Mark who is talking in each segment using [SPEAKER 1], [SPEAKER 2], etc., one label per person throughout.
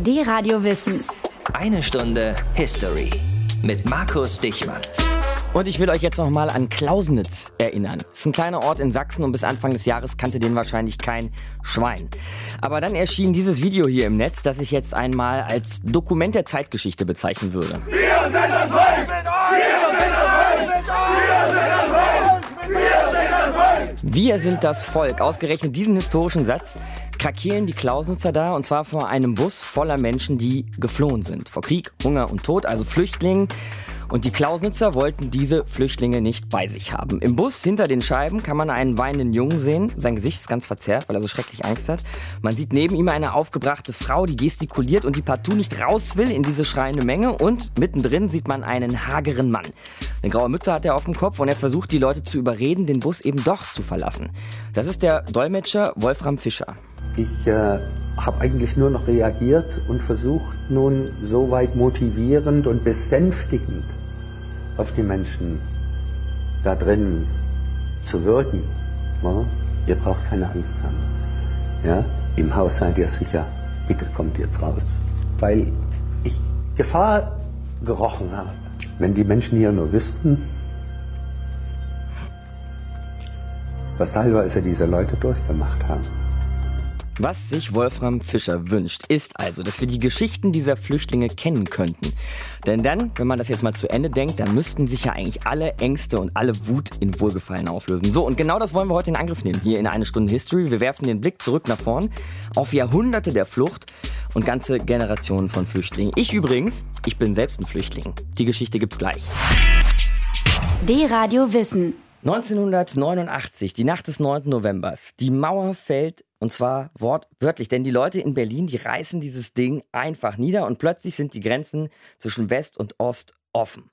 [SPEAKER 1] Die Radio Wissen.
[SPEAKER 2] Eine Stunde History mit Markus Dichmann.
[SPEAKER 3] Und ich will euch jetzt nochmal an Klausnitz erinnern. Das ist ein kleiner Ort in Sachsen und bis Anfang des Jahres kannte den wahrscheinlich kein Schwein. Aber dann erschien dieses Video hier im Netz, das ich jetzt einmal als Dokument der Zeitgeschichte bezeichnen würde. Wir sind das Volk! Wir sind das Volk! Wir sind das Volk! Wir sind das Volk! Wir sind das Volk. Ausgerechnet diesen historischen Satz krakeelen die Klausnitzer da und zwar vor einem Bus voller Menschen, die geflohen sind. Vor Krieg, Hunger und Tod, also Flüchtlingen. Und die Klausnitzer wollten diese Flüchtlinge nicht bei sich haben. Im Bus hinter den Scheiben kann man einen weinenden Jungen sehen. Sein Gesicht ist ganz verzerrt, weil er so schrecklich Angst hat. Man sieht neben ihm eine aufgebrachte Frau, die gestikuliert und die partout nicht raus will in diese schreiende Menge. Und mittendrin sieht man einen hageren Mann. Eine graue Mütze hat er auf dem Kopf und er versucht die Leute zu überreden, den Bus eben doch zu verlassen. Das ist der Dolmetscher Wolfram Fischer.
[SPEAKER 4] Ich äh, habe eigentlich nur noch reagiert und versucht nun so weit motivierend und besänftigend auf die Menschen da drin zu wirken. Ja? Ihr braucht keine Angst haben. Ja? Im Haus seid ihr sicher. Bitte kommt jetzt raus. Weil ich Gefahr gerochen habe. Wenn die Menschen hier nur wüssten, was teilweise diese Leute durchgemacht haben.
[SPEAKER 3] Was sich Wolfram Fischer wünscht, ist also, dass wir die Geschichten dieser Flüchtlinge kennen könnten. Denn dann, wenn man das jetzt mal zu Ende denkt, dann müssten sich ja eigentlich alle Ängste und alle Wut in Wohlgefallen auflösen. So, und genau das wollen wir heute in Angriff nehmen, hier in eine Stunde History. Wir werfen den Blick zurück nach vorn auf Jahrhunderte der Flucht und ganze Generationen von Flüchtlingen. Ich übrigens, ich bin selbst ein Flüchtling. Die Geschichte gibt's gleich.
[SPEAKER 1] D-Radio Wissen.
[SPEAKER 3] 1989, die Nacht des 9. Novembers. Die Mauer fällt und zwar wortwörtlich, denn die Leute in Berlin, die reißen dieses Ding einfach nieder und plötzlich sind die Grenzen zwischen West und Ost offen.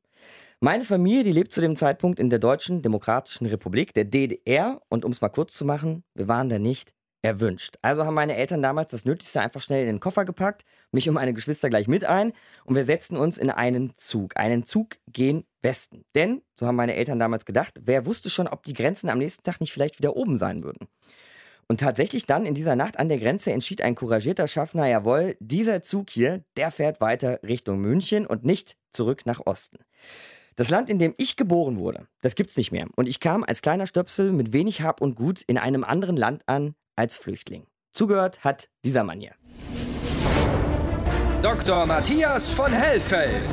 [SPEAKER 3] Meine Familie, die lebt zu dem Zeitpunkt in der Deutschen Demokratischen Republik, der DDR. Und um es mal kurz zu machen, wir waren da nicht erwünscht. Also haben meine Eltern damals das Nötigste einfach schnell in den Koffer gepackt, mich und meine Geschwister gleich mit ein und wir setzten uns in einen Zug. Einen Zug gen Westen. Denn, so haben meine Eltern damals gedacht, wer wusste schon, ob die Grenzen am nächsten Tag nicht vielleicht wieder oben sein würden. Und tatsächlich dann in dieser Nacht an der Grenze entschied ein couragierter Schaffner, jawohl, dieser Zug hier, der fährt weiter Richtung München und nicht zurück nach Osten. Das Land, in dem ich geboren wurde, das gibt's nicht mehr. Und ich kam als kleiner Stöpsel mit wenig Hab und Gut in einem anderen Land an als Flüchtling. Zugehört hat dieser Mann hier.
[SPEAKER 5] Dr. Matthias von Hellfeld.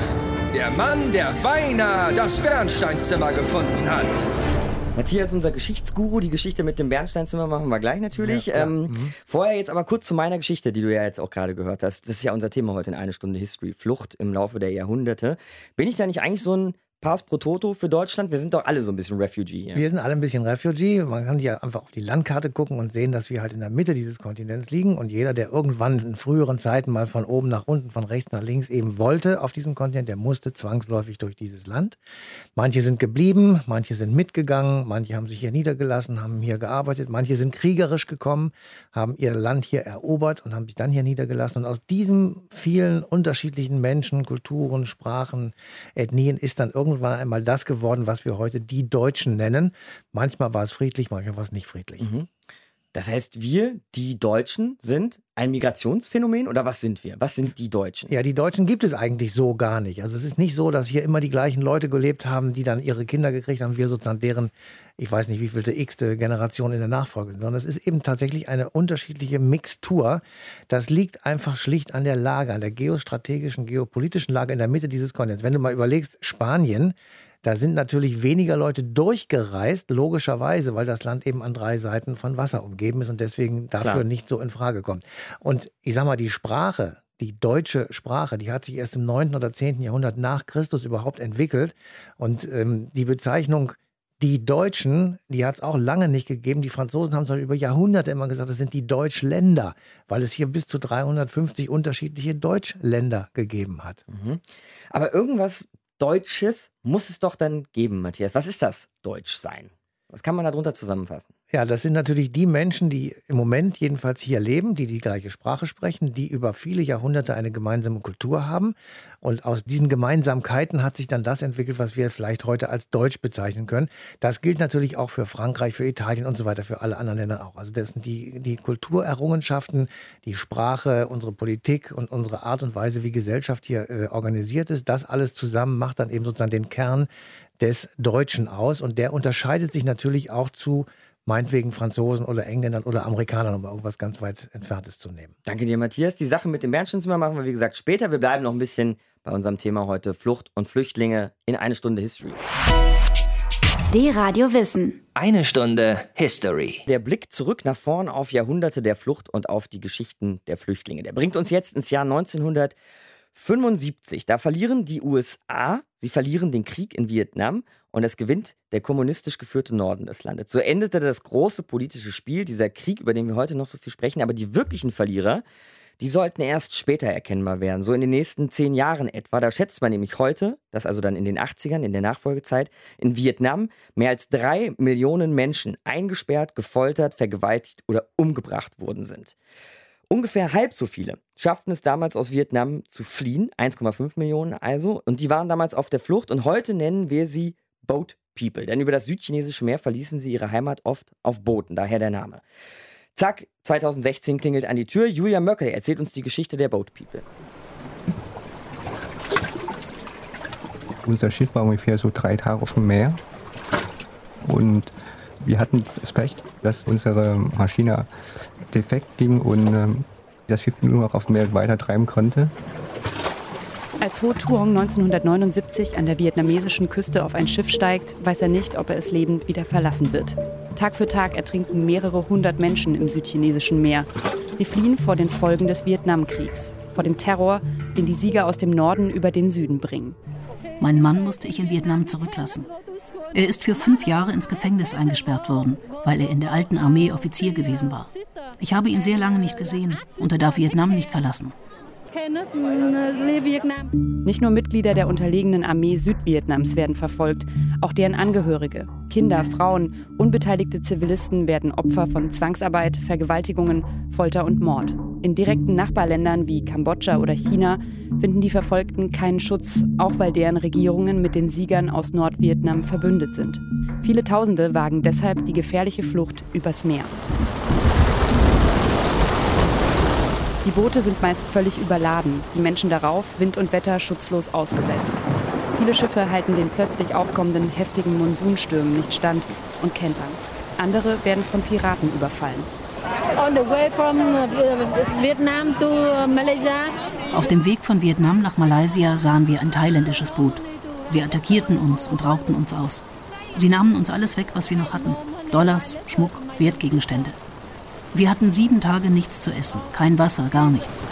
[SPEAKER 5] Der Mann, der beinahe das Bernsteinzimmer gefunden hat.
[SPEAKER 3] Matthias, unser Geschichtsguru, die Geschichte mit dem Bernsteinzimmer machen wir gleich natürlich.
[SPEAKER 6] Ja.
[SPEAKER 3] Ähm,
[SPEAKER 6] Mhm.
[SPEAKER 3] Vorher jetzt aber kurz zu meiner Geschichte, die du ja jetzt auch gerade gehört hast. Das ist ja unser Thema heute in eine Stunde History. Flucht im Laufe der Jahrhunderte. Bin ich da nicht eigentlich so ein Pass pro Toto für Deutschland? Wir sind doch alle so ein bisschen Refugee hier.
[SPEAKER 6] Wir sind alle ein bisschen Refugee. Man kann ja einfach auf die Landkarte gucken und sehen, dass wir halt in der Mitte dieses Kontinents liegen. Und jeder, der irgendwann in früheren Zeiten mal von oben nach unten, von rechts nach links eben wollte auf diesem Kontinent, der musste zwangsläufig durch dieses Land. Manche sind geblieben, manche sind mitgegangen, manche haben sich hier niedergelassen, haben hier gearbeitet, manche sind kriegerisch gekommen, haben ihr Land hier erobert und haben sich dann hier niedergelassen. Und aus diesen vielen unterschiedlichen Menschen, Kulturen, Sprachen, Ethnien ist dann irgendwann einmal das geworden, was wir heute die Deutschen nennen. Manchmal war es friedlich, manchmal war es nicht friedlich.
[SPEAKER 3] Mhm. Das heißt, wir, die Deutschen, sind ein Migrationsphänomen oder was sind wir? Was sind die Deutschen?
[SPEAKER 6] Ja, die Deutschen gibt es eigentlich so gar nicht. Also es ist nicht so, dass hier immer die gleichen Leute gelebt haben, die dann ihre Kinder gekriegt haben, wir sozusagen deren, ich weiß nicht, wie vielte x-te Generation in der Nachfolge sind, sondern es ist eben tatsächlich eine unterschiedliche Mixtur. Das liegt einfach schlicht an der Lage, an der geostrategischen, geopolitischen Lage in der Mitte dieses Kontinents. Wenn du mal überlegst, Spanien, da sind natürlich weniger Leute durchgereist, logischerweise, weil das Land eben an drei Seiten von Wasser umgeben ist und deswegen dafür
[SPEAKER 3] Klar.
[SPEAKER 6] nicht so in Frage kommt. Und ich sag mal, die Sprache, die deutsche Sprache, die hat sich erst im 9. oder 10. Jahrhundert nach Christus überhaupt entwickelt. Und ähm, die Bezeichnung die Deutschen, die hat es auch lange nicht gegeben. Die Franzosen haben es über Jahrhunderte immer gesagt, das sind die Deutschländer, weil es hier bis zu 350 unterschiedliche Deutschländer gegeben hat.
[SPEAKER 3] Mhm. Aber irgendwas Deutsches muss es doch dann geben, Matthias. Was ist das Deutschsein? Was kann man darunter zusammenfassen?
[SPEAKER 6] Ja, das sind natürlich die Menschen, die im Moment jedenfalls hier leben, die die gleiche Sprache sprechen, die über viele Jahrhunderte eine gemeinsame Kultur haben. Und aus diesen Gemeinsamkeiten hat sich dann das entwickelt, was wir vielleicht heute als Deutsch bezeichnen können. Das gilt natürlich auch für Frankreich, für Italien und so weiter, für alle anderen Länder auch. Also das sind die, die Kulturerrungenschaften, die Sprache, unsere Politik und unsere Art und Weise, wie Gesellschaft hier äh, organisiert ist. Das alles zusammen macht dann eben sozusagen den Kern des Deutschen aus. Und der unterscheidet sich natürlich auch zu meinetwegen Franzosen oder Engländern oder Amerikanern, um irgendwas ganz weit Entferntes zu nehmen.
[SPEAKER 3] Danke dir, Matthias. Die Sache mit dem Bernsteinzimmer machen wir, wie gesagt, später. Wir bleiben noch ein bisschen bei unserem Thema heute Flucht und Flüchtlinge in eine Stunde History.
[SPEAKER 1] D-Radio Wissen.
[SPEAKER 2] Eine Stunde History.
[SPEAKER 3] Der Blick zurück nach vorn auf Jahrhunderte der Flucht und auf die Geschichten der Flüchtlinge. Der bringt uns jetzt ins Jahr 1975. Da verlieren die USA, sie verlieren den Krieg in Vietnam und es gewinnt der kommunistisch geführte Norden des Landes. So endete das große politische Spiel, dieser Krieg, über den wir heute noch so viel sprechen. Aber die wirklichen Verlierer, die sollten erst später erkennbar werden, so in den nächsten zehn Jahren etwa. Da schätzt man nämlich heute, dass also dann in den 80ern, in der Nachfolgezeit, in Vietnam mehr als drei Millionen Menschen eingesperrt, gefoltert, vergewaltigt oder umgebracht worden sind. Ungefähr halb so viele schafften es damals aus Vietnam zu fliehen, 1,5 Millionen also, und die waren damals auf der Flucht und heute nennen wir sie Boat People, denn über das südchinesische Meer verließen sie ihre Heimat oft auf Booten, daher der Name. Zack, 2016 klingelt an die Tür. Julia Möckel erzählt uns die Geschichte der Boat People.
[SPEAKER 7] Unser Schiff war ungefähr so drei Tage auf dem Meer. Und wir hatten das Pech, dass unsere Maschine defekt ging und ähm, das Schiff nur noch auf dem Meer weiter treiben konnte.
[SPEAKER 8] Als Ho Tuong 1979 an der vietnamesischen Küste auf ein Schiff steigt, weiß er nicht, ob er es lebend wieder verlassen wird. Tag für Tag ertrinken mehrere hundert Menschen im südchinesischen Meer. Sie fliehen vor den Folgen des Vietnamkriegs, vor dem Terror, den die Sieger aus dem Norden über den Süden bringen.
[SPEAKER 9] Meinen Mann musste ich in Vietnam zurücklassen. Er ist für fünf Jahre ins Gefängnis eingesperrt worden, weil er in der alten Armee Offizier gewesen war. Ich habe ihn sehr lange nicht gesehen und er darf Vietnam nicht verlassen.
[SPEAKER 8] Nicht nur Mitglieder der unterlegenen Armee Südvietnams werden verfolgt, auch deren Angehörige, Kinder, Frauen, unbeteiligte Zivilisten werden Opfer von Zwangsarbeit, Vergewaltigungen, Folter und Mord. In direkten Nachbarländern wie Kambodscha oder China finden die Verfolgten keinen Schutz, auch weil deren Regierungen mit den Siegern aus Nordvietnam verbündet sind. Viele Tausende wagen deshalb die gefährliche Flucht übers Meer. Die Boote sind meist völlig überladen, die Menschen darauf, Wind und Wetter schutzlos ausgesetzt. Viele Schiffe halten den plötzlich aufkommenden heftigen Monsunstürmen nicht stand und kentern. Andere werden von Piraten überfallen.
[SPEAKER 9] Auf dem Weg von Vietnam nach Malaysia sahen wir ein thailändisches Boot. Sie attackierten uns und rauchten uns aus. Sie nahmen uns alles weg, was wir noch hatten. Dollars, Schmuck, Wertgegenstände. Wir hatten sieben Tage nichts zu essen, kein Wasser, gar nichts.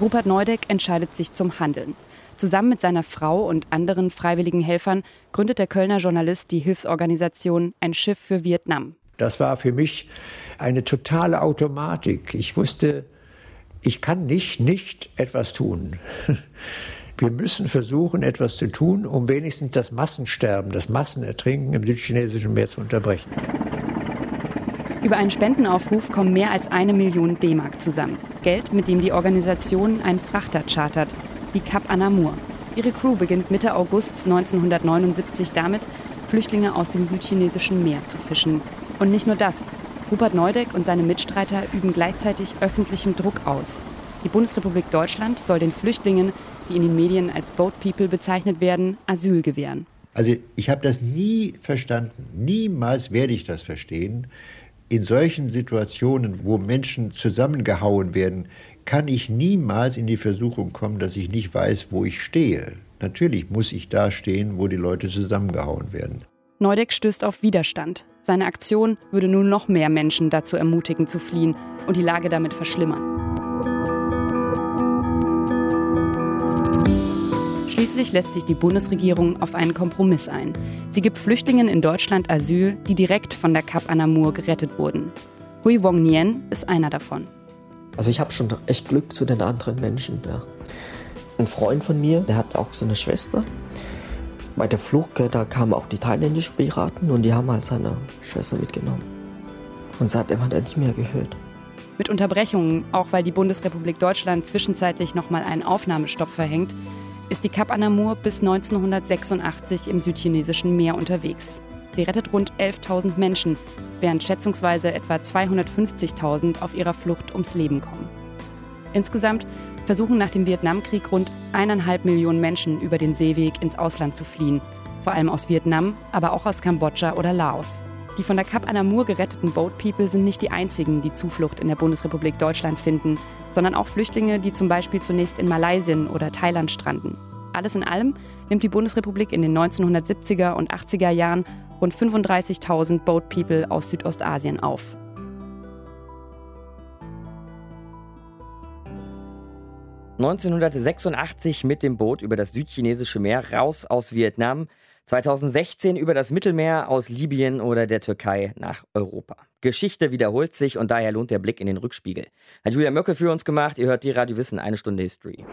[SPEAKER 8] Rupert Neudeck entscheidet sich zum Handeln. Zusammen mit seiner Frau und anderen freiwilligen Helfern gründet der Kölner Journalist die Hilfsorganisation Ein Schiff für Vietnam.
[SPEAKER 10] Das war für mich eine totale Automatik. Ich wusste, ich kann nicht nicht etwas tun. Wir müssen versuchen, etwas zu tun, um wenigstens das Massensterben, das Massenertrinken im südchinesischen Meer zu unterbrechen.
[SPEAKER 8] Über einen Spendenaufruf kommen mehr als eine Million D-Mark zusammen. Geld, mit dem die Organisation einen Frachter chartert, die Cap Anamur. Ihre Crew beginnt Mitte August 1979 damit, Flüchtlinge aus dem südchinesischen Meer zu fischen. Und nicht nur das. Rupert Neudeck und seine Mitstreiter üben gleichzeitig öffentlichen Druck aus. Die Bundesrepublik Deutschland soll den Flüchtlingen, die in den Medien als Boat People bezeichnet werden, Asyl gewähren.
[SPEAKER 10] Also ich habe das nie verstanden. Niemals werde ich das verstehen, in solchen Situationen, wo Menschen zusammengehauen werden, kann ich niemals in die Versuchung kommen, dass ich nicht weiß, wo ich stehe. Natürlich muss ich da stehen, wo die Leute zusammengehauen werden.
[SPEAKER 8] Neudeck stößt auf Widerstand. Seine Aktion würde nun noch mehr Menschen dazu ermutigen zu fliehen und die Lage damit verschlimmern. Schließlich lässt sich die Bundesregierung auf einen Kompromiss ein. Sie gibt Flüchtlingen in Deutschland Asyl, die direkt von der Cap Anamur gerettet wurden. Hui Wong Nien ist einer davon.
[SPEAKER 11] Also ich habe schon echt Glück zu den anderen Menschen. Ja. Ein Freund von mir, der hat auch so eine Schwester bei der Flucht, da kamen auch die thailändischen Piraten und die haben halt seine Schwester mitgenommen. Und seitdem hat er nicht mehr gehört.
[SPEAKER 8] Mit Unterbrechungen, auch weil die Bundesrepublik Deutschland zwischenzeitlich nochmal einen Aufnahmestopp verhängt, ist die Cap Anamur bis 1986 im südchinesischen Meer unterwegs. Sie rettet rund 11.000 Menschen, während schätzungsweise etwa 250.000 auf ihrer Flucht ums Leben kommen. Insgesamt versuchen nach dem Vietnamkrieg rund eineinhalb Millionen Menschen über den Seeweg ins Ausland zu fliehen, vor allem aus Vietnam, aber auch aus Kambodscha oder Laos. Die von der Cap Anamur geretteten Boat People sind nicht die einzigen, die Zuflucht in der Bundesrepublik Deutschland finden, sondern auch Flüchtlinge, die zum Beispiel zunächst in Malaysia oder Thailand stranden. Alles in allem nimmt die Bundesrepublik in den 1970er und 80er Jahren rund 35.000 Boat People aus Südostasien auf.
[SPEAKER 3] ...1986 mit dem Boot über das südchinesische Meer raus aus Vietnam... 2016 über das Mittelmeer aus Libyen oder der Türkei nach Europa. Geschichte wiederholt sich und daher lohnt der Blick in den Rückspiegel. Hat Julia Möcke für uns gemacht. Ihr hört die Radio Wissen, eine Stunde History.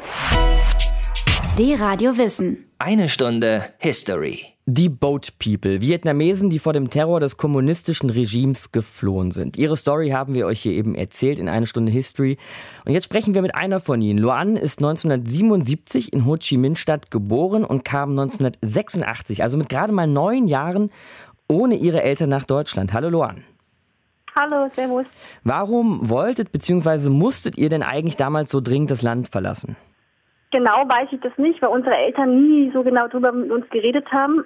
[SPEAKER 1] Die Radio Wissen.
[SPEAKER 2] Eine Stunde History.
[SPEAKER 3] Die Boat People, Vietnamesen, die vor dem Terror des kommunistischen Regimes geflohen sind. Ihre Story haben wir euch hier eben erzählt in eine Stunde History. Und jetzt sprechen wir mit einer von ihnen. Luan ist 1977 in Ho Chi Minh Stadt geboren und kam 1986, also mit gerade mal neun Jahren, ohne ihre Eltern nach Deutschland. Hallo Luan.
[SPEAKER 12] Hallo, servus.
[SPEAKER 3] Warum wolltet bzw. musstet ihr denn eigentlich damals so dringend das Land verlassen?
[SPEAKER 12] Genau weiß ich das nicht, weil unsere Eltern nie so genau darüber mit uns geredet haben.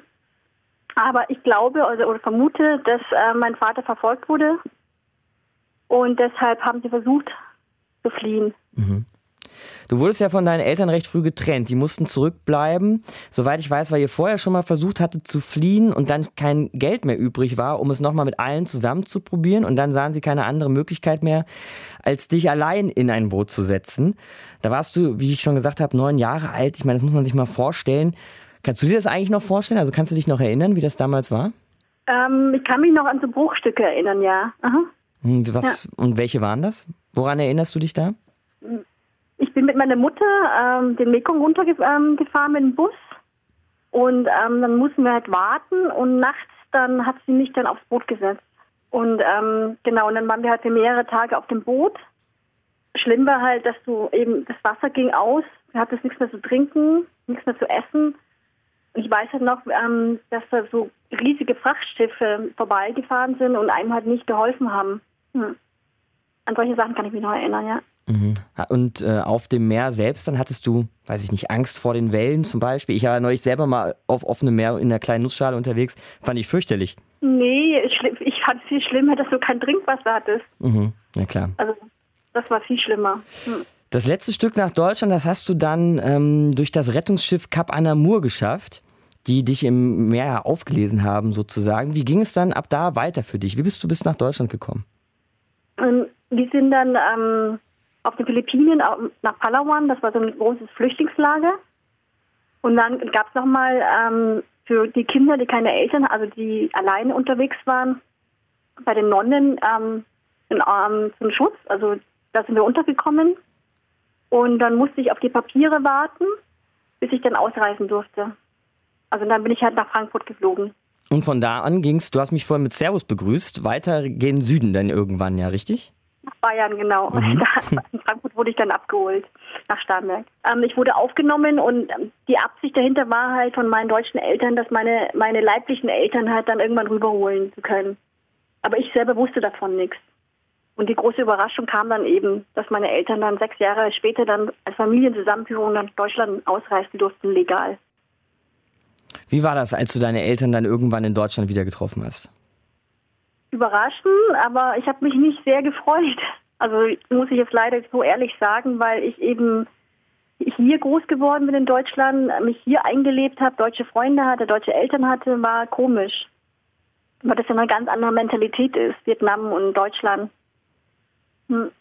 [SPEAKER 12] Aber ich glaube also, oder vermute, dass äh, mein Vater verfolgt wurde und deshalb haben sie versucht zu fliehen.
[SPEAKER 3] Mhm. Du wurdest ja von deinen Eltern recht früh getrennt. Die mussten zurückbleiben. Soweit ich weiß, weil ihr vorher schon mal versucht hattet zu fliehen und dann kein Geld mehr übrig war, um es nochmal mit allen zusammen zu probieren. Und dann sahen sie keine andere Möglichkeit mehr, als dich allein in ein Boot zu setzen. Da warst du, wie ich schon gesagt habe, neun Jahre alt. Ich meine, das muss man sich mal vorstellen. Kannst du dir das eigentlich noch vorstellen? Also kannst du dich noch erinnern, wie das damals war?
[SPEAKER 12] Ähm, ich kann mich noch an so Bruchstücke erinnern, ja. Aha.
[SPEAKER 3] Hm, was, ja. Und welche waren das? Woran erinnerst du dich da?
[SPEAKER 12] Ich bin mit meiner Mutter ähm, den Mekong runtergefahren ähm, mit dem Bus und ähm, dann mussten wir halt warten und nachts dann hat sie mich dann aufs Boot gesetzt. Und ähm, genau, und dann waren wir halt für mehrere Tage auf dem Boot. Schlimm war halt, dass du eben, das Wasser ging aus, du hattest nichts mehr zu trinken, nichts mehr zu essen. Ich weiß halt noch, ähm, dass da so riesige Frachtschiffe vorbeigefahren sind und einem halt nicht geholfen haben. Hm. An solche Sachen kann ich mich noch erinnern, ja.
[SPEAKER 3] Mhm. Und äh, auf dem Meer selbst, dann hattest du, weiß ich nicht, Angst vor den Wellen zum Beispiel. Ich war neulich selber mal auf offenem Meer in einer kleinen Nussschale unterwegs. Fand ich fürchterlich.
[SPEAKER 12] Nee, ich fand es viel schlimmer, dass du kein Trinkwasser hattest.
[SPEAKER 3] Mhm. Ja, klar.
[SPEAKER 12] Also, das war viel schlimmer. Hm.
[SPEAKER 3] Das letzte Stück nach Deutschland, das hast du dann ähm, durch das Rettungsschiff Cap Anamur geschafft, die dich im Meer aufgelesen haben sozusagen. Wie ging es dann ab da weiter für dich? Wie bist du bis nach Deutschland gekommen?
[SPEAKER 12] Ähm, wir sind dann ähm, auf den Philippinen nach Palawan, das war so ein großes Flüchtlingslager. Und dann gab es nochmal ähm, für die Kinder, die keine Eltern, also die alleine unterwegs waren, bei den Nonnen ähm, ähm, zum Schutz. Also da sind wir untergekommen. Und dann musste ich auf die Papiere warten, bis ich dann ausreisen durfte. Also dann bin ich halt nach Frankfurt geflogen.
[SPEAKER 3] Und von da an ging es, du hast mich vorhin mit Servus begrüßt, weiter gen Süden dann irgendwann, ja, richtig?
[SPEAKER 12] Nach Bayern, genau. Mhm. in Frankfurt wurde ich dann abgeholt, nach Starnberg. Ähm, ich wurde aufgenommen und ähm, die Absicht dahinter war halt von meinen deutschen Eltern, dass meine, meine leiblichen Eltern halt dann irgendwann rüberholen zu können. Aber ich selber wusste davon nichts. Und die große Überraschung kam dann eben, dass meine Eltern dann sechs Jahre später dann als Familienzusammenführung nach Deutschland ausreisen durften, legal.
[SPEAKER 3] Wie war das, als du deine Eltern dann irgendwann in Deutschland wieder getroffen hast?
[SPEAKER 12] Überraschend, aber ich habe mich nicht sehr gefreut. Also muss ich jetzt leider so ehrlich sagen, weil ich eben hier groß geworden bin in Deutschland, mich hier eingelebt habe, deutsche Freunde hatte, deutsche Eltern hatte, war komisch. Weil das ja eine ganz andere Mentalität ist, Vietnam und Deutschland.
[SPEAKER 3] Hm.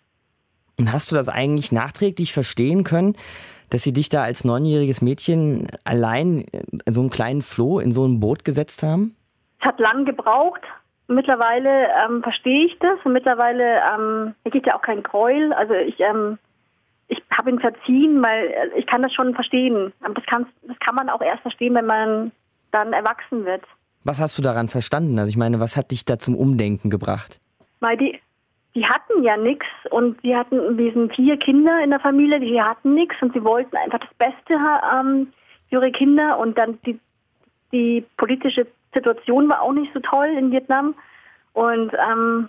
[SPEAKER 3] Und hast du das eigentlich nachträglich verstehen können, dass sie dich da als neunjähriges Mädchen allein in so einen kleinen Floh in so ein Boot gesetzt haben?
[SPEAKER 12] Es hat lang gebraucht. Mittlerweile ähm, verstehe ich das und mittlerweile ähm, gibt ja auch kein Gräuel. Also ich, ähm, ich habe ihn verziehen, weil ich kann das schon verstehen. Aber das kann, das kann man auch erst verstehen, wenn man dann erwachsen wird.
[SPEAKER 3] Was hast du daran verstanden? Also ich meine, was hat dich da zum Umdenken gebracht?
[SPEAKER 12] Weil die, die hatten ja nichts und sie hatten, wir sind vier Kinder in der Familie, die hatten nichts und sie wollten einfach das Beste ähm, für ihre Kinder und dann die, die politische Situation war auch nicht so toll in Vietnam und ähm,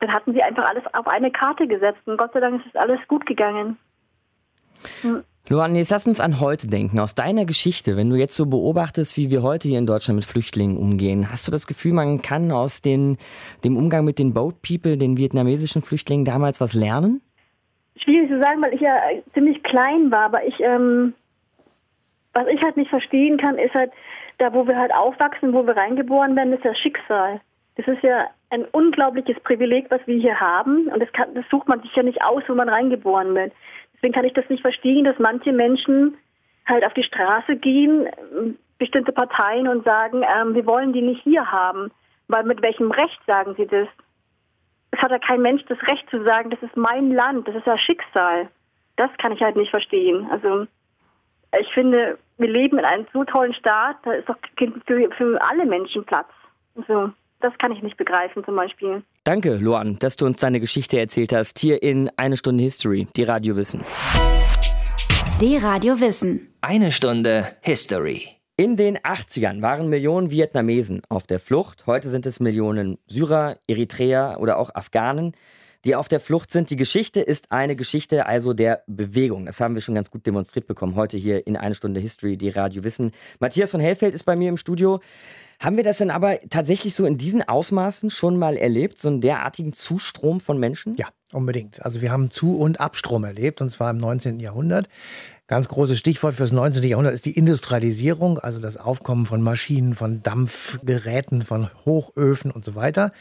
[SPEAKER 12] dann hatten sie einfach alles auf eine Karte gesetzt und Gott sei Dank ist es alles gut gegangen.
[SPEAKER 3] Hm. Luan, jetzt lass uns an heute denken. Aus deiner Geschichte, wenn du jetzt so beobachtest, wie wir heute hier in Deutschland mit Flüchtlingen umgehen, hast du das Gefühl, man kann aus den, dem Umgang mit den Boat People, den vietnamesischen Flüchtlingen damals was lernen?
[SPEAKER 12] Schwierig zu sagen, weil ich ja ziemlich klein war, aber ich, ähm, was ich halt nicht verstehen kann, ist halt, da wo wir halt aufwachsen, wo wir reingeboren werden, ist das Schicksal. Das ist ja ein unglaubliches Privileg, was wir hier haben. Und das, kann, das sucht man sich ja nicht aus, wo man reingeboren wird. Deswegen kann ich das nicht verstehen, dass manche Menschen halt auf die Straße gehen, bestimmte Parteien und sagen, ähm, wir wollen die nicht hier haben. Weil mit welchem Recht sagen sie das? Es hat ja kein Mensch das Recht zu sagen, das ist mein Land, das ist ja Schicksal. Das kann ich halt nicht verstehen. Also ich finde, wir leben in einem so tollen Staat, da ist doch für, für alle Menschen Platz. Also das kann ich nicht begreifen zum Beispiel.
[SPEAKER 3] Danke, Luan, dass du uns deine Geschichte erzählt hast, hier in Eine Stunde History, die Radio Wissen.
[SPEAKER 1] Die Radio Wissen.
[SPEAKER 2] Eine Stunde History.
[SPEAKER 3] In den 80ern waren Millionen Vietnamesen auf der Flucht. Heute sind es Millionen Syrer, Eritreer oder auch Afghanen, die auf der Flucht sind. Die Geschichte ist eine Geschichte also der Bewegung. Das haben wir schon ganz gut demonstriert bekommen heute hier in Eine Stunde History, die Radio Wissen. Matthias von Hellfeld ist bei mir im Studio. Haben wir das denn aber tatsächlich so in diesen Ausmaßen schon mal erlebt, so einen derartigen Zustrom von Menschen?
[SPEAKER 6] Ja, unbedingt. Also wir haben Zu- und Abstrom erlebt, und zwar im 19. Jahrhundert. Ganz großes Stichwort fürs 19. Jahrhundert ist die Industrialisierung, also das Aufkommen von Maschinen, von Dampfgeräten, von Hochöfen und so weiter.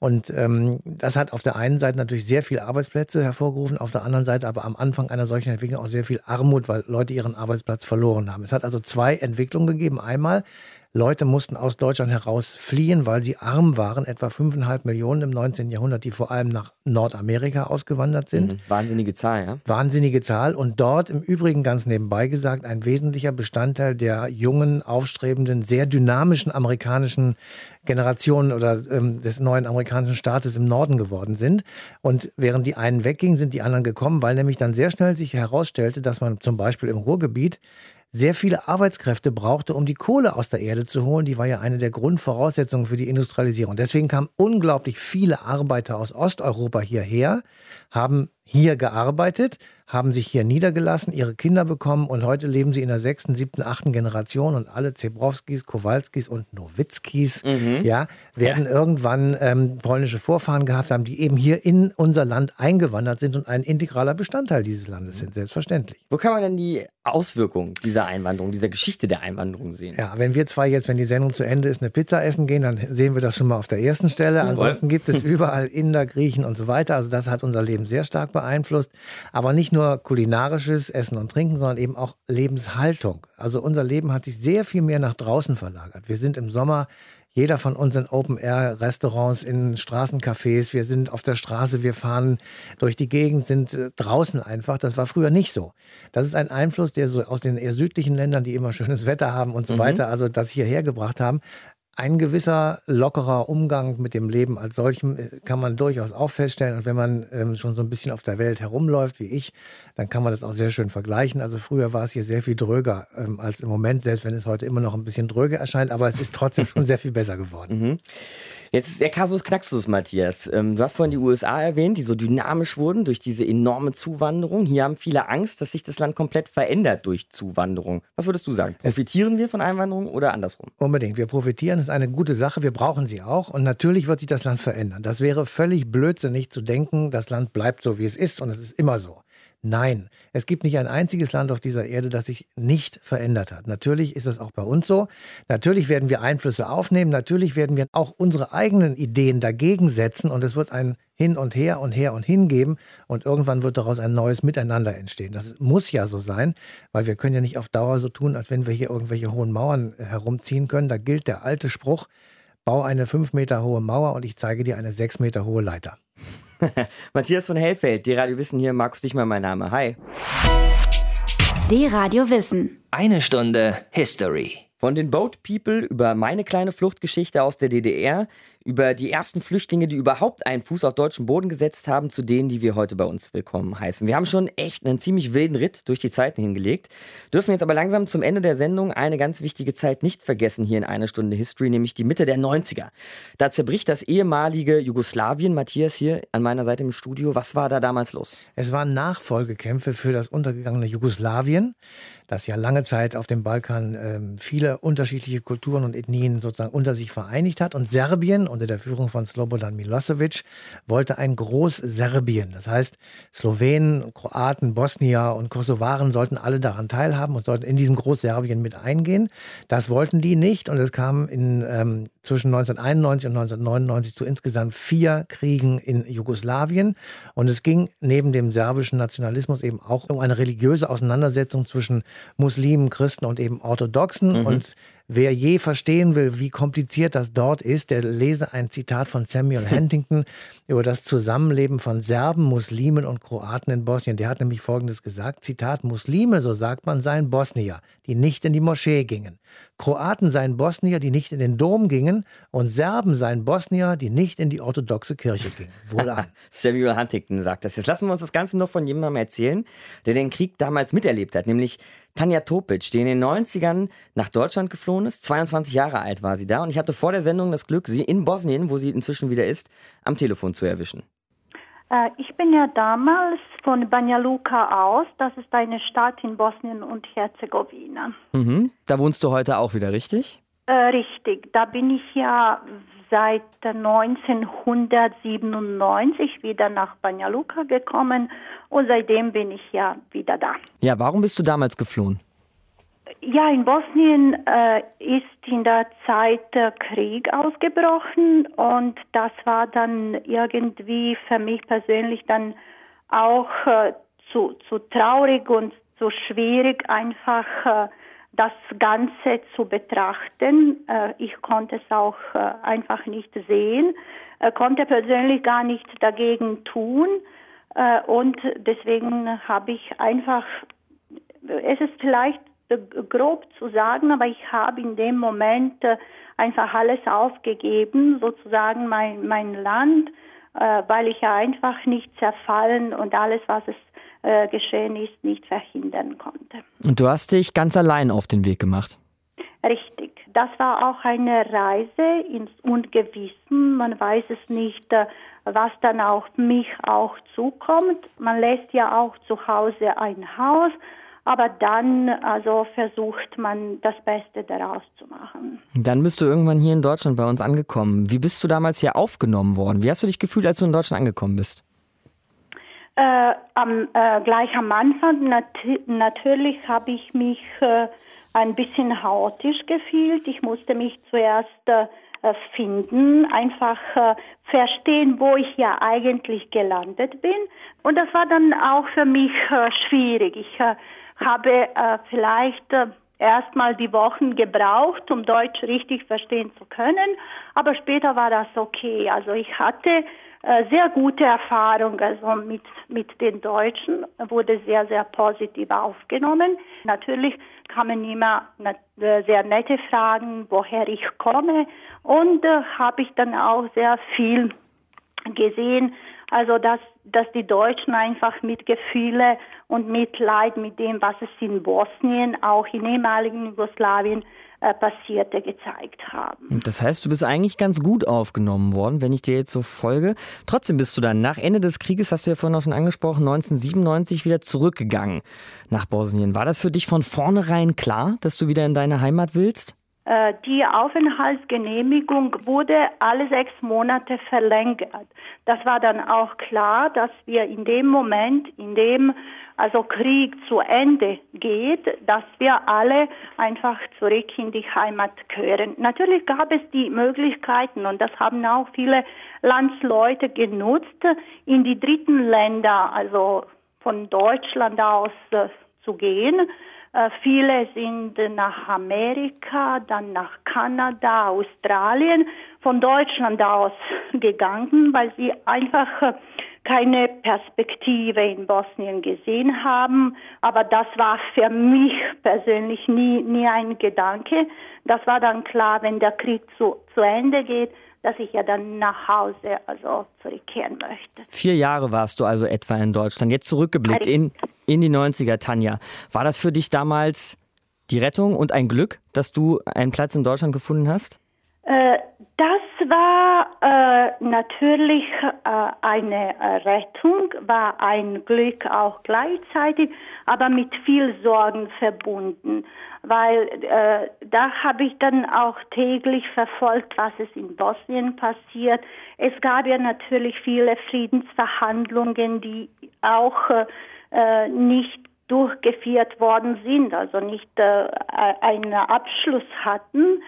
[SPEAKER 6] Und ähm, das hat auf der einen Seite natürlich sehr viele Arbeitsplätze hervorgerufen, auf der anderen Seite aber am Anfang einer solchen Entwicklung auch sehr viel Armut, weil Leute ihren Arbeitsplatz verloren haben. Es hat also zwei Entwicklungen gegeben. Einmal Leute mussten aus Deutschland heraus fliehen, weil sie arm waren. Etwa 5,5 Millionen im 19. Jahrhundert, die vor allem nach Nordamerika ausgewandert sind.
[SPEAKER 3] Mhm. Wahnsinnige Zahl, ja?
[SPEAKER 6] Wahnsinnige Zahl. Und dort im Übrigen ganz nebenbei gesagt ein wesentlicher Bestandteil der jungen, aufstrebenden, sehr dynamischen amerikanischen Generationen oder ähm, des neuen amerikanischen Staates im Norden geworden sind. Und während die einen weggingen, sind die anderen gekommen, weil nämlich dann sehr schnell sich herausstellte, dass man zum Beispiel im Ruhrgebiet sehr viele Arbeitskräfte brauchte, um die Kohle aus der Erde zu holen. Die war ja eine der Grundvoraussetzungen für die Industrialisierung. Deswegen kamen unglaublich viele Arbeiter aus Osteuropa hierher, haben hier gearbeitet, haben sich hier niedergelassen, ihre Kinder bekommen und heute leben sie in der sechsten, siebten, achten Generation und alle Zebrowskis, Kowalskis und Nowitzkis mhm. ja, werden ja. irgendwann ähm, polnische Vorfahren gehabt haben, die eben hier in unser Land eingewandert sind und ein integraler Bestandteil dieses Landes sind, selbstverständlich.
[SPEAKER 3] Wo kann man denn die Auswirkungen dieser Einwanderung, dieser Geschichte der Einwanderung sehen?
[SPEAKER 6] Ja, wenn wir zwei jetzt, wenn die Sendung zu Ende ist, eine Pizza essen gehen, dann sehen wir das schon mal auf der ersten Stelle. Ansonsten gibt es überall Inder, Griechen und so weiter. Also das hat unser Leben sehr stark beeinflusst. Aber nicht nur kulinarisches Essen und Trinken, sondern eben auch Lebenshaltung. Also unser Leben hat sich sehr viel mehr nach draußen verlagert. Wir sind im Sommer jeder von uns in Open-Air-Restaurants, in Straßencafés, wir sind auf der Straße, wir fahren durch die Gegend, sind äh, draußen einfach. Das war früher nicht so. Das ist ein Einfluss, der so aus den eher südlichen Ländern, die immer schönes Wetter haben und so mhm. weiter, also das hierher gebracht haben, ein gewisser lockerer Umgang mit dem Leben als solchem äh, kann man durchaus auch feststellen. Und wenn man ähm, schon so ein bisschen auf der Welt herumläuft wie ich, dann kann man das auch sehr schön vergleichen. Also früher war es hier sehr viel dröger ähm, als im Moment, selbst wenn es heute immer noch ein bisschen dröger erscheint, aber es ist trotzdem schon sehr viel besser geworden.
[SPEAKER 3] Mhm. Jetzt der Kasus Knaxus, Matthias. Ähm, du hast vorhin die USA erwähnt, die so dynamisch wurden durch diese enorme Zuwanderung. Hier haben viele Angst, dass sich das Land komplett verändert durch Zuwanderung. Was würdest du sagen? Profitieren wir von Einwanderung oder andersrum?
[SPEAKER 6] Unbedingt. Wir profitieren. Ist eine gute Sache. Wir brauchen sie auch. Und natürlich wird sich das Land verändern. Das wäre völlig blödsinnig zu denken, das Land bleibt so, wie es ist und es ist immer so. Nein, es gibt nicht ein einziges Land auf dieser Erde, das sich nicht verändert hat. Natürlich ist es auch bei uns so. Natürlich werden wir Einflüsse aufnehmen. Natürlich werden wir auch unsere eigenen Ideen dagegen setzen. Und es wird ein Hin und Her und Her und Hin geben. Und irgendwann wird daraus ein neues Miteinander entstehen. Das muss ja so sein, weil wir können ja nicht auf Dauer so tun, als wenn wir hier irgendwelche hohen Mauern herumziehen können. Da gilt der alte Spruch, bau eine fünf Meter hohe Mauer und ich zeige dir eine sechs Meter hohe Leiter.
[SPEAKER 3] Matthias von Hellfeld, die Radio Wissen hier, Markus Dichmann mein Name. Hi.
[SPEAKER 1] Die Radio Wissen.
[SPEAKER 2] Eine Stunde History.
[SPEAKER 3] Von den Boat People über meine kleine Fluchtgeschichte aus der DDR, über die ersten Flüchtlinge, die überhaupt einen Fuß auf deutschen Boden gesetzt haben, zu denen, die wir heute bei uns willkommen heißen. Wir haben schon echt einen ziemlich wilden Ritt durch die Zeiten hingelegt, dürfen jetzt aber langsam zum Ende der Sendung eine ganz wichtige Zeit nicht vergessen hier in einer Stunde History, nämlich die Mitte der 90er. Da zerbricht das ehemalige Jugoslawien. Matthias hier an meiner Seite im Studio. Was war da damals los?
[SPEAKER 6] Es waren Nachfolgekämpfe für das untergegangene Jugoslawien, das ja lange Zeit auf dem Balkan äh, viele unterschiedliche Kulturen und Ethnien sozusagen unter sich vereinigt hat. Und Serbien unter der Führung von Slobodan Milosevic wollte ein Groß-Serbien. Das heißt, Slowenen, Kroaten, Bosnier und Kosovaren sollten alle daran teilhaben und sollten in diesem Groß-Serbien mit eingehen. Das wollten die nicht und es kam in, ähm, zwischen 1991 und 1999 zu insgesamt vier Kriegen in Jugoslawien. Und es ging neben dem serbischen Nationalismus eben auch um eine religiöse Auseinandersetzung zwischen Muslimen, Christen und eben Orthodoxen. Mhm. Und wer je verstehen will, wie kompliziert das dort ist, der lese ein Zitat von Samuel Huntington über das Zusammenleben von Serben, Muslimen und Kroaten in Bosnien. Der hat nämlich Folgendes gesagt, Zitat, Muslime, so sagt man, seien Bosnier, die nicht in die Moschee gingen. Kroaten seien Bosnier, die nicht in den Dom gingen und Serben seien Bosnier, die nicht in die orthodoxe Kirche gingen. Wohlan.
[SPEAKER 3] Samuel Huntington sagt das. Jetzt lassen wir uns das Ganze noch von jemandem erzählen, der den Krieg damals miterlebt hat, nämlich Tanja Topic, die in den 90ern nach Deutschland geflohen ist. 22 Jahre alt war sie da und ich hatte vor der Sendung das Glück, sie in Bosnien, wo sie inzwischen wieder ist, am Telefon zu erwischen.
[SPEAKER 13] Äh, ich bin ja damals von Banja Luka aus. Das ist eine Stadt in Bosnien und Herzegowina.
[SPEAKER 3] Mhm. Da wohnst du heute auch wieder, richtig?
[SPEAKER 13] Äh, richtig. Da bin ich ja seit 1997 wieder nach Banja Luka gekommen und seitdem bin ich ja wieder da.
[SPEAKER 3] Ja, warum bist du damals geflohen?
[SPEAKER 13] Ja, in Bosnien äh, ist in der Zeit äh, Krieg ausgebrochen und das war dann irgendwie für mich persönlich dann auch äh, zu, zu traurig und zu schwierig einfach äh, das Ganze zu betrachten. Äh, ich konnte es auch äh, einfach nicht sehen, konnte persönlich gar nichts dagegen tun und deswegen habe ich einfach, es ist vielleicht grob zu sagen, aber ich habe in dem Moment äh, einfach alles aufgegeben, sozusagen mein, mein Land, äh, weil ich ja einfach nicht zerfallen und alles, was es äh, geschehen ist, nicht verhindern konnte.
[SPEAKER 3] Und du hast dich ganz allein auf den Weg gemacht?
[SPEAKER 13] Richtig. Das war auch eine Reise ins Ungewissen. Man weiß es nicht, was dann auf mich auch zukommt. Man lässt ja auch zu Hause ein Haus aber dann also versucht man das Beste daraus zu machen.
[SPEAKER 3] Dann bist du irgendwann hier in Deutschland bei uns angekommen. Wie bist du damals hier aufgenommen worden? Wie hast du dich gefühlt, als du in Deutschland angekommen bist?
[SPEAKER 13] Äh, am, äh, gleich am Anfang nat natürlich habe ich mich äh, ein bisschen chaotisch gefühlt. Ich musste mich zuerst äh, finden, einfach äh, verstehen, wo ich ja eigentlich gelandet bin. Und das war dann auch für mich äh, schwierig. Ich habe äh, vielleicht äh, erstmal die Wochen gebraucht, um Deutsch richtig verstehen zu können, aber später war das okay. Also ich hatte äh, sehr gute Erfahrungen also mit, mit den Deutschen, wurde sehr, sehr positiv aufgenommen. Natürlich kamen immer äh, sehr nette Fragen, woher ich komme. Und äh, habe ich dann auch sehr viel gesehen, also dass, dass die Deutschen einfach mit Gefühle und Mitleid mit dem, was es in Bosnien, auch in ehemaligen Jugoslawien äh, passierte, gezeigt haben.
[SPEAKER 3] Das heißt, du bist eigentlich ganz gut aufgenommen worden, wenn ich dir jetzt so folge. Trotzdem bist du dann nach Ende des Krieges, hast du ja vorhin auch schon angesprochen, 1997 wieder zurückgegangen nach Bosnien. War das für dich von vornherein klar, dass du wieder in deine Heimat willst?
[SPEAKER 13] Äh, die Aufenthaltsgenehmigung wurde alle sechs Monate verlängert. Das war dann auch klar, dass wir in dem Moment, in dem also Krieg zu Ende geht, dass wir alle einfach zurück in die Heimat gehören. Natürlich gab es die Möglichkeiten und das haben auch viele Landsleute genutzt, in die dritten Länder, also von Deutschland aus äh, zu gehen. Äh, viele sind nach Amerika, dann nach Kanada, Australien, von Deutschland aus gegangen, weil sie einfach äh, keine Perspektive in Bosnien gesehen haben. Aber das war für mich persönlich nie, nie ein Gedanke. Das war dann klar, wenn der Krieg zu, zu Ende geht, dass ich ja dann nach Hause also zurückkehren möchte.
[SPEAKER 3] Vier Jahre warst du also etwa in Deutschland. Jetzt zurückgeblickt in, in die 90er, Tanja. War das für dich damals die Rettung und ein Glück, dass du einen Platz in Deutschland gefunden hast?
[SPEAKER 13] Äh, das war äh, natürlich äh, eine äh, Rettung, war ein Glück auch gleichzeitig, aber mit viel Sorgen verbunden, weil äh, da habe ich dann auch täglich verfolgt, was es in Bosnien passiert. Es gab ja natürlich viele Friedensverhandlungen, die auch äh, nicht durchgeführt worden sind, also nicht einen Abschluss hatten.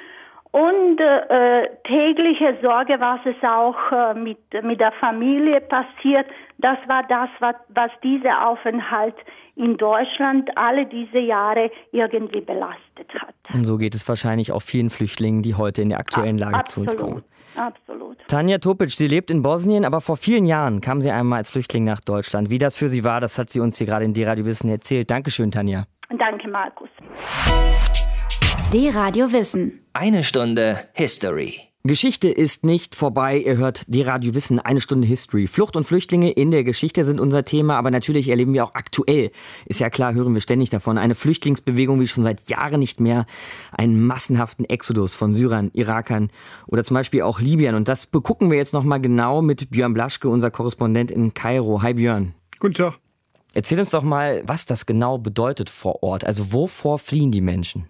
[SPEAKER 13] Und äh, tägliche Sorge, was es auch äh, mit, mit der Familie passiert, das war das, was, was dieser Aufenthalt in Deutschland alle diese Jahre irgendwie belastet hat.
[SPEAKER 3] Und so geht es wahrscheinlich auch vielen Flüchtlingen, die heute in der aktuellen Lage Absolut. zu uns kommen.
[SPEAKER 13] Absolut.
[SPEAKER 3] Tanja Topic, sie lebt in Bosnien, aber vor vielen Jahren kam sie einmal als Flüchtling nach Deutschland. Wie das für sie war, das hat sie uns hier gerade in D-Radio Wissen erzählt. Dankeschön, Tanja.
[SPEAKER 13] Danke, Markus.
[SPEAKER 1] D-Radio Wissen.
[SPEAKER 2] Eine Stunde History.
[SPEAKER 3] Geschichte ist nicht vorbei. Ihr hört die Radio Wissen, eine Stunde History. Flucht und Flüchtlinge in der Geschichte sind unser Thema, aber natürlich erleben wir auch aktuell. Ist ja klar, hören wir ständig davon. Eine Flüchtlingsbewegung wie schon seit Jahren nicht mehr. Einen massenhaften Exodus von Syrern, Irakern oder zum Beispiel auch Libyern. Und das begucken wir jetzt nochmal genau mit Björn Blaschke, unser Korrespondent in Kairo. Hi Björn.
[SPEAKER 14] Guten Tag.
[SPEAKER 3] Erzähl uns doch mal, was das genau bedeutet vor Ort. Also wovor fliehen die Menschen?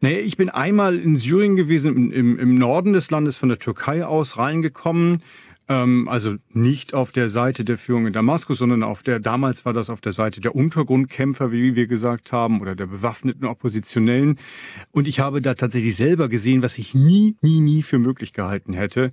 [SPEAKER 14] Naja, ich bin einmal in Syrien gewesen, im, im Norden des Landes von der Türkei aus reingekommen. Ähm, also nicht auf der Seite der Führung in Damaskus, sondern auf der, damals war das auf der Seite der Untergrundkämpfer, wie wir gesagt haben, oder der bewaffneten Oppositionellen. Und ich habe da tatsächlich selber gesehen, was ich nie, nie, nie für möglich gehalten hätte,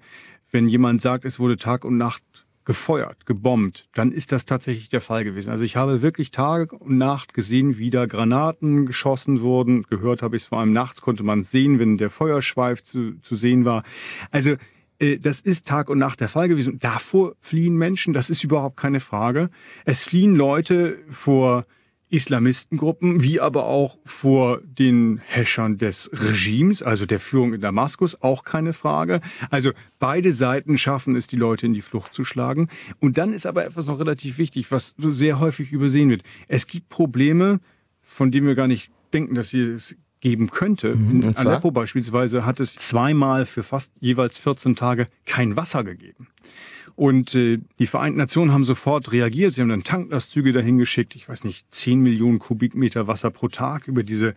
[SPEAKER 14] wenn jemand sagt, es wurde Tag und Nacht gefeuert, gebombt, dann ist das tatsächlich der Fall gewesen. Also ich habe wirklich Tag und Nacht gesehen, wie da Granaten geschossen wurden. Gehört habe ich es vor allem nachts, konnte man es sehen, wenn der Feuerschweif zu, zu sehen war. Also äh, das ist Tag und Nacht der Fall gewesen. Davor fliehen Menschen, das ist überhaupt keine Frage. Es fliehen Leute vor Islamistengruppen, wie aber auch vor den Häschern des Regimes, also der Führung in Damaskus, auch keine Frage. Also beide Seiten schaffen es, die Leute in die Flucht zu schlagen. Und dann ist aber etwas noch relativ wichtig, was so sehr häufig übersehen wird. Es gibt Probleme, von denen wir gar nicht denken, dass sie es geben könnte. Mhm, in Aleppo beispielsweise hat es zweimal für fast jeweils 14 Tage kein Wasser gegeben. Und äh, die Vereinten Nationen haben sofort reagiert. Sie haben dann Tanklastzüge dahin geschickt. Ich weiß nicht, 10 Millionen Kubikmeter Wasser pro Tag über diese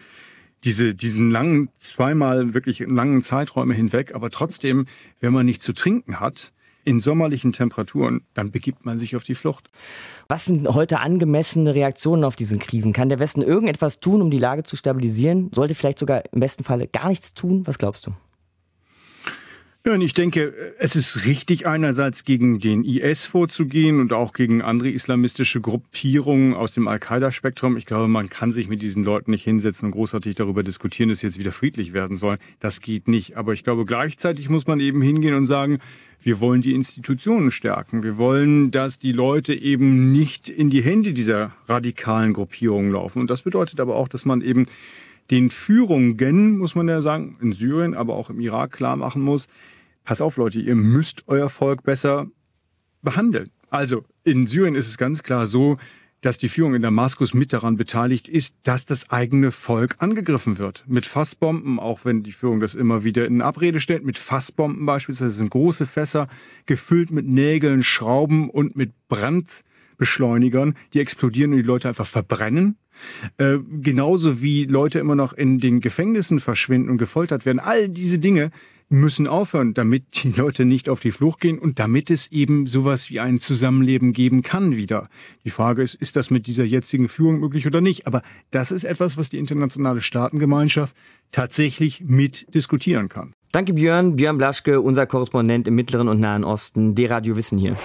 [SPEAKER 14] diese, diesen langen, zweimal wirklich langen Zeiträume hinweg. Aber trotzdem, wenn man nicht zu trinken hat, in sommerlichen Temperaturen, dann begibt man sich auf die Flucht.
[SPEAKER 3] Was sind heute angemessene Reaktionen auf diesen Krisen? Kann der Westen irgendetwas tun, um die Lage zu stabilisieren? Sollte vielleicht sogar im besten Falle gar nichts tun? Was glaubst du?
[SPEAKER 14] Ja, und ich denke, es ist richtig, einerseits gegen den IS vorzugehen und auch gegen andere islamistische Gruppierungen aus dem Al-Qaida-Spektrum. Ich glaube, man kann sich mit diesen Leuten nicht hinsetzen und großartig darüber diskutieren, dass jetzt wieder friedlich werden soll. Das geht nicht. Aber ich glaube, gleichzeitig muss man eben hingehen und sagen, wir wollen die Institutionen stärken. Wir wollen, dass die Leute eben nicht in die Hände dieser radikalen Gruppierungen laufen. Und das bedeutet aber auch, dass man eben den Führungen, muss man ja sagen, in Syrien, aber auch im Irak klar machen muss, pass auf Leute, ihr müsst euer Volk besser behandeln. Also in Syrien ist es ganz klar so, dass die Führung in Damaskus mit daran beteiligt ist, dass das eigene Volk angegriffen wird. Mit Fassbomben, auch wenn die Führung das immer wieder in Abrede stellt, mit Fassbomben beispielsweise sind große Fässer gefüllt mit Nägeln, Schrauben und mit Brandbeschleunigern, die explodieren und die Leute einfach verbrennen. Äh, genauso wie Leute immer noch in den Gefängnissen verschwinden und gefoltert werden. All diese Dinge müssen aufhören, damit die Leute nicht auf die Flucht gehen und damit es eben sowas wie ein Zusammenleben geben kann wieder. Die Frage ist, ist das mit dieser jetzigen Führung möglich oder nicht? Aber das ist etwas, was die internationale Staatengemeinschaft tatsächlich mit diskutieren kann.
[SPEAKER 3] Danke Björn, Björn Blaschke, unser Korrespondent im Mittleren und Nahen Osten, D-Radio Wissen hier.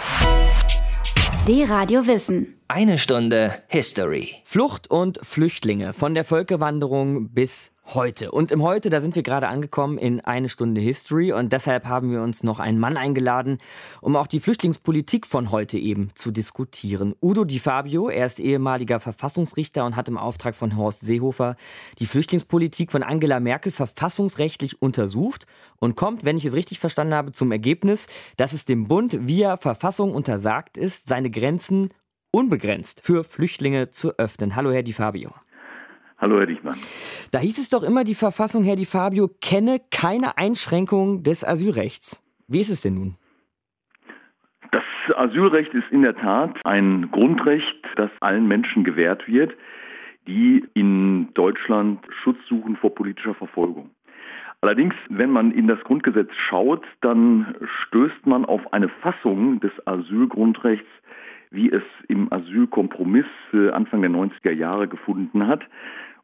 [SPEAKER 1] D-Radio Wissen.
[SPEAKER 2] Eine Stunde History.
[SPEAKER 3] Flucht und Flüchtlinge, von der Völkerwanderung bis heute. Und im Heute, da sind wir gerade angekommen in eine Stunde History und deshalb haben wir uns noch einen Mann eingeladen, um auch die Flüchtlingspolitik von heute eben zu diskutieren. Udo Di Fabio, er ist ehemaliger Verfassungsrichter und hat im Auftrag von Horst Seehofer die Flüchtlingspolitik von Angela Merkel verfassungsrechtlich untersucht und kommt, wenn ich es richtig verstanden habe, zum Ergebnis, dass es dem Bund via Verfassung untersagt ist, seine Grenzen unbegrenzt für Flüchtlinge zu öffnen. Hallo, Herr Di Fabio.
[SPEAKER 15] Hallo, Herr Dichmann.
[SPEAKER 3] Da hieß es doch immer, die Verfassung, Herr Di Fabio, kenne keine Einschränkung des Asylrechts. Wie ist es denn nun?
[SPEAKER 15] Das Asylrecht ist in der Tat ein Grundrecht, das allen Menschen gewährt wird, die in Deutschland Schutz suchen vor politischer Verfolgung. Allerdings, wenn man in das Grundgesetz schaut, dann stößt man auf eine Fassung des Asylgrundrechts, wie es im Asylkompromiss Anfang der 90er Jahre gefunden hat.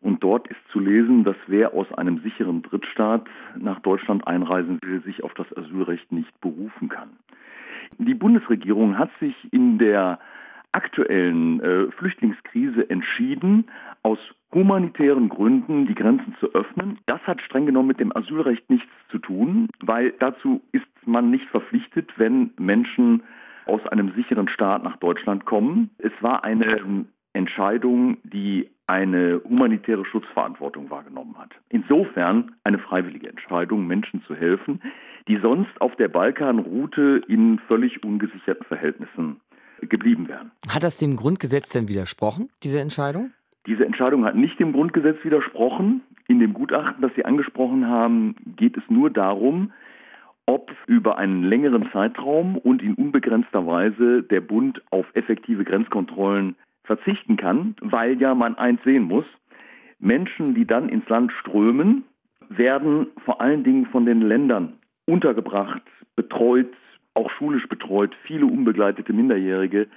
[SPEAKER 15] Und dort ist zu lesen, dass wer aus einem sicheren Drittstaat nach Deutschland einreisen will, sich auf das Asylrecht nicht berufen kann. Die Bundesregierung hat sich in der aktuellen äh, Flüchtlingskrise entschieden, aus humanitären Gründen die Grenzen zu öffnen. Das hat streng genommen mit dem Asylrecht nichts zu tun, weil dazu ist man nicht verpflichtet, wenn Menschen aus einem sicheren Staat nach Deutschland kommen. Es war eine Entscheidung, die eine humanitäre Schutzverantwortung wahrgenommen hat. Insofern eine freiwillige Entscheidung, Menschen zu helfen, die sonst auf der Balkanroute in völlig ungesicherten Verhältnissen geblieben wären.
[SPEAKER 3] Hat das dem Grundgesetz denn widersprochen, diese Entscheidung?
[SPEAKER 15] Diese Entscheidung hat nicht dem Grundgesetz widersprochen. In dem Gutachten, das Sie angesprochen haben, geht es nur darum, ob über einen längeren Zeitraum und in unbegrenzter Weise der Bund auf effektive Grenzkontrollen verzichten kann, weil ja man eins sehen muss, Menschen, die dann ins Land strömen, werden vor allen Dingen von den Ländern untergebracht, betreut, auch schulisch betreut, viele unbegleitete Minderjährige.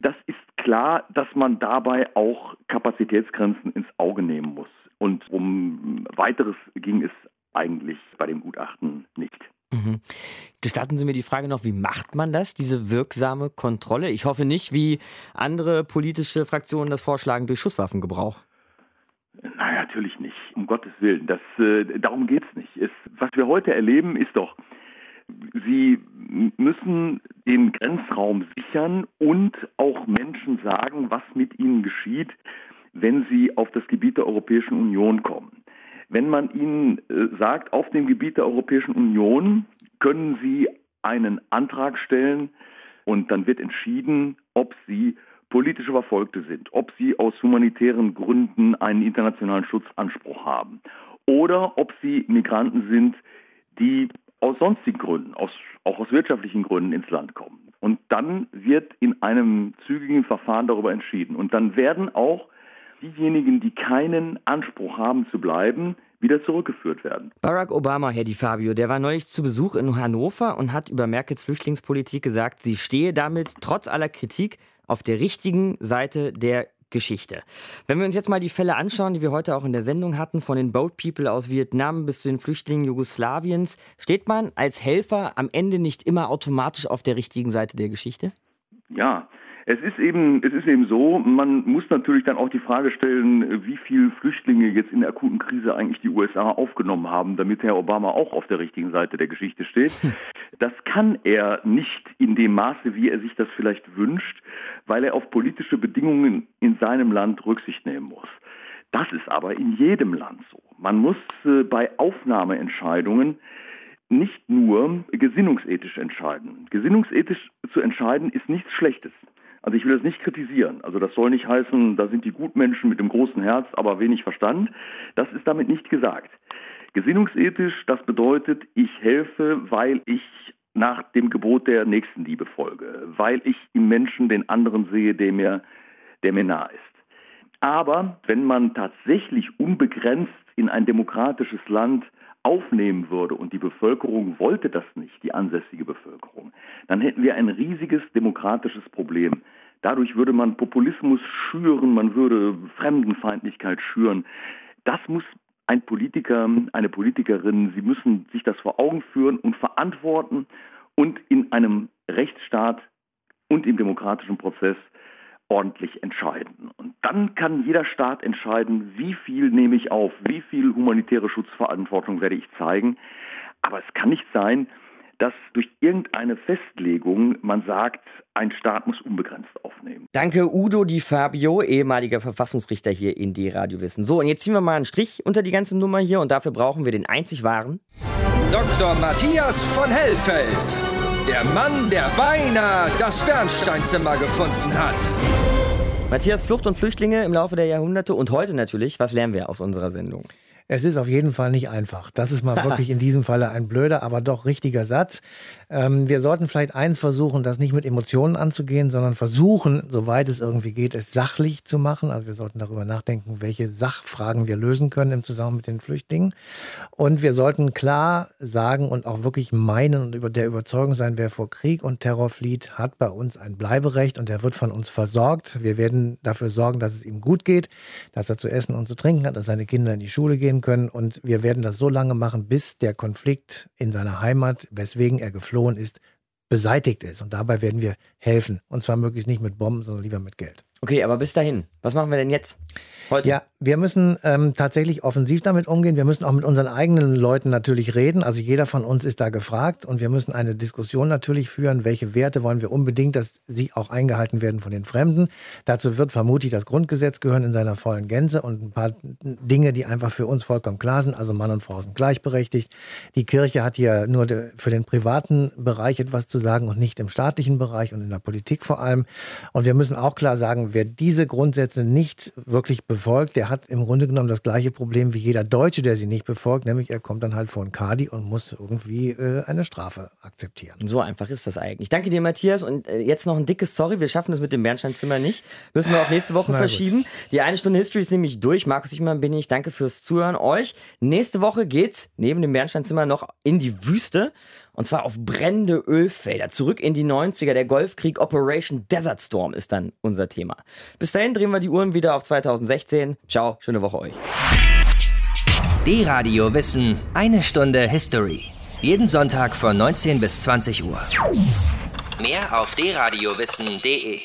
[SPEAKER 15] Das ist klar, dass man dabei auch Kapazitätsgrenzen ins Auge nehmen muss. Und um weiteres ging es eigentlich bei dem Gutachten nicht.
[SPEAKER 3] Mhm. Gestatten Sie mir die Frage noch, wie macht man das, diese wirksame Kontrolle? Ich hoffe nicht, wie andere politische Fraktionen das vorschlagen, durch Schusswaffengebrauch.
[SPEAKER 15] Nein, natürlich nicht. Um Gottes Willen. Das, äh, darum geht es nicht. Was wir heute erleben, ist doch, Sie müssen den Grenzraum sichern und auch Menschen sagen, was mit ihnen geschieht, wenn sie auf das Gebiet der Europäischen Union kommen. Wenn man ihnen äh, sagt, auf dem Gebiet der Europäischen Union können sie einen Antrag stellen und dann wird entschieden, ob sie politische Verfolgte sind, ob sie aus humanitären Gründen einen internationalen Schutzanspruch haben oder ob sie Migranten sind, die aus sonstigen Gründen, aus, auch aus wirtschaftlichen Gründen ins Land kommen. Und dann wird in einem zügigen Verfahren darüber entschieden. Und dann werden auch diejenigen, die keinen Anspruch haben zu bleiben, wieder zurückgeführt werden.
[SPEAKER 3] Barack Obama, Herr Di Fabio, der war neulich zu Besuch in Hannover und hat über Merkels Flüchtlingspolitik gesagt, sie stehe damit trotz aller Kritik auf der richtigen Seite der Geschichte. Wenn wir uns jetzt mal die Fälle anschauen, die wir heute auch in der Sendung hatten, von den Boat People aus Vietnam bis zu den Flüchtlingen Jugoslawiens, steht man als Helfer am Ende nicht immer automatisch auf der richtigen Seite der Geschichte?
[SPEAKER 15] Ja, es ist eben, es ist eben so, man muss natürlich dann auch die Frage stellen, wie viele Flüchtlinge jetzt in der akuten Krise eigentlich die USA aufgenommen haben, damit Herr Obama auch auf der richtigen Seite der Geschichte steht. Das kann er nicht in dem Maße, wie er sich das vielleicht wünscht, weil er auf politische Bedingungen in seinem Land Rücksicht nehmen muss. Das ist aber in jedem Land so. Man muss äh, bei Aufnahmeentscheidungen nicht nur gesinnungsethisch entscheiden. Gesinnungsethisch zu entscheiden ist nichts Schlechtes. Also ich will das nicht kritisieren. Also das soll nicht heißen, da sind die Gutmenschen mit dem großen Herz, aber wenig Verstand. Das ist damit nicht gesagt. Gesinnungsethisch, das bedeutet, ich helfe, weil ich nach dem Gebot der Nächstenliebe folge, weil ich im Menschen den anderen sehe, der mir, der mir nah ist. Aber wenn man tatsächlich unbegrenzt in ein demokratisches Land aufnehmen würde und die Bevölkerung wollte das nicht, die ansässige Bevölkerung, dann hätten wir ein riesiges demokratisches Problem. Dadurch würde man Populismus schüren, man würde Fremdenfeindlichkeit schüren. Das muss ein Politiker, eine Politikerin, sie müssen sich das vor Augen führen und verantworten und in einem Rechtsstaat und im demokratischen Prozess ordentlich entscheiden. Und dann kann jeder Staat entscheiden, wie viel nehme ich auf, wie viel humanitäre Schutzverantwortung werde ich zeigen. Aber es kann nicht sein, dass durch irgendeine Festlegung man sagt, ein Staat muss unbegrenzt aufnehmen.
[SPEAKER 3] Danke Udo Di Fabio, ehemaliger Verfassungsrichter hier in die Radiowissen. So, und jetzt ziehen wir mal einen Strich unter die ganze Nummer hier und dafür brauchen wir den einzig wahren
[SPEAKER 5] Dr. Matthias von Hellfeld. Der Mann, der beinahe das Bernsteinzimmer gefunden hat.
[SPEAKER 3] Matthias, Flucht und Flüchtlinge im Laufe der Jahrhunderte und heute natürlich. Was lernen wir aus unserer Sendung?
[SPEAKER 6] Es ist auf jeden Fall nicht einfach. Das ist mal wirklich in diesem Falle ein blöder, aber doch richtiger Satz. Ähm, wir sollten vielleicht eins versuchen, das nicht mit Emotionen anzugehen, sondern versuchen, soweit es irgendwie geht, es sachlich zu machen. Also wir sollten darüber nachdenken, welche Sachfragen wir lösen können im Zusammenhang mit den Flüchtlingen. Und wir sollten klar sagen und auch wirklich meinen und über der Überzeugung sein, wer vor Krieg und Terror flieht, hat bei uns ein Bleiberecht und er wird von uns versorgt. Wir werden dafür sorgen, dass es ihm gut geht, dass er zu essen und zu trinken hat, dass seine Kinder in die Schule gehen können. Und wir werden das so lange machen, bis der Konflikt in seiner Heimat, weswegen er geflohen ist, beseitigt ist. Und dabei werden wir helfen. Und zwar möglichst nicht mit Bomben, sondern lieber mit Geld.
[SPEAKER 3] Okay, aber bis dahin, was machen wir denn jetzt? Heute?
[SPEAKER 6] Ja, wir müssen ähm, tatsächlich offensiv damit umgehen. Wir müssen auch mit unseren eigenen Leuten natürlich reden. Also jeder von uns ist da gefragt und wir müssen eine Diskussion natürlich führen. Welche Werte wollen wir unbedingt, dass sie auch eingehalten werden von den Fremden? Dazu wird vermutlich das Grundgesetz gehören in seiner vollen Gänze und ein paar Dinge, die einfach für uns vollkommen klar sind. Also Mann und Frau sind gleichberechtigt. Die Kirche hat hier nur für den privaten Bereich etwas zu sagen und nicht im staatlichen Bereich und in der Politik vor allem. Und wir müssen auch klar sagen, wer diese Grundsätze nicht wirklich befolgt, der hat im Grunde genommen das gleiche Problem wie jeder Deutsche, der sie nicht befolgt, nämlich er kommt dann halt vor ein Kadi und muss irgendwie äh, eine Strafe akzeptieren.
[SPEAKER 3] So einfach ist das eigentlich. Danke dir, Matthias. Und äh, jetzt noch ein dickes Sorry, wir schaffen das mit dem Bernsteinzimmer nicht. Müssen wir auf nächste Woche verschieben. Die eine Stunde History ist nämlich durch. Markus Ichmann bin ich. Danke fürs Zuhören euch. Nächste Woche geht's neben dem Bernsteinzimmer noch in die Wüste. Und zwar auf brennende Ölfelder. Zurück in die 90er. Der Golfkrieg Operation Desert Storm ist dann unser Thema. Bis dahin drehen wir die Uhren wieder auf 2016. Ciao, schöne Woche euch.
[SPEAKER 2] D-Radio Wissen, eine Stunde History. Jeden Sonntag von 19 bis 20 Uhr. Mehr auf dradiowissen.de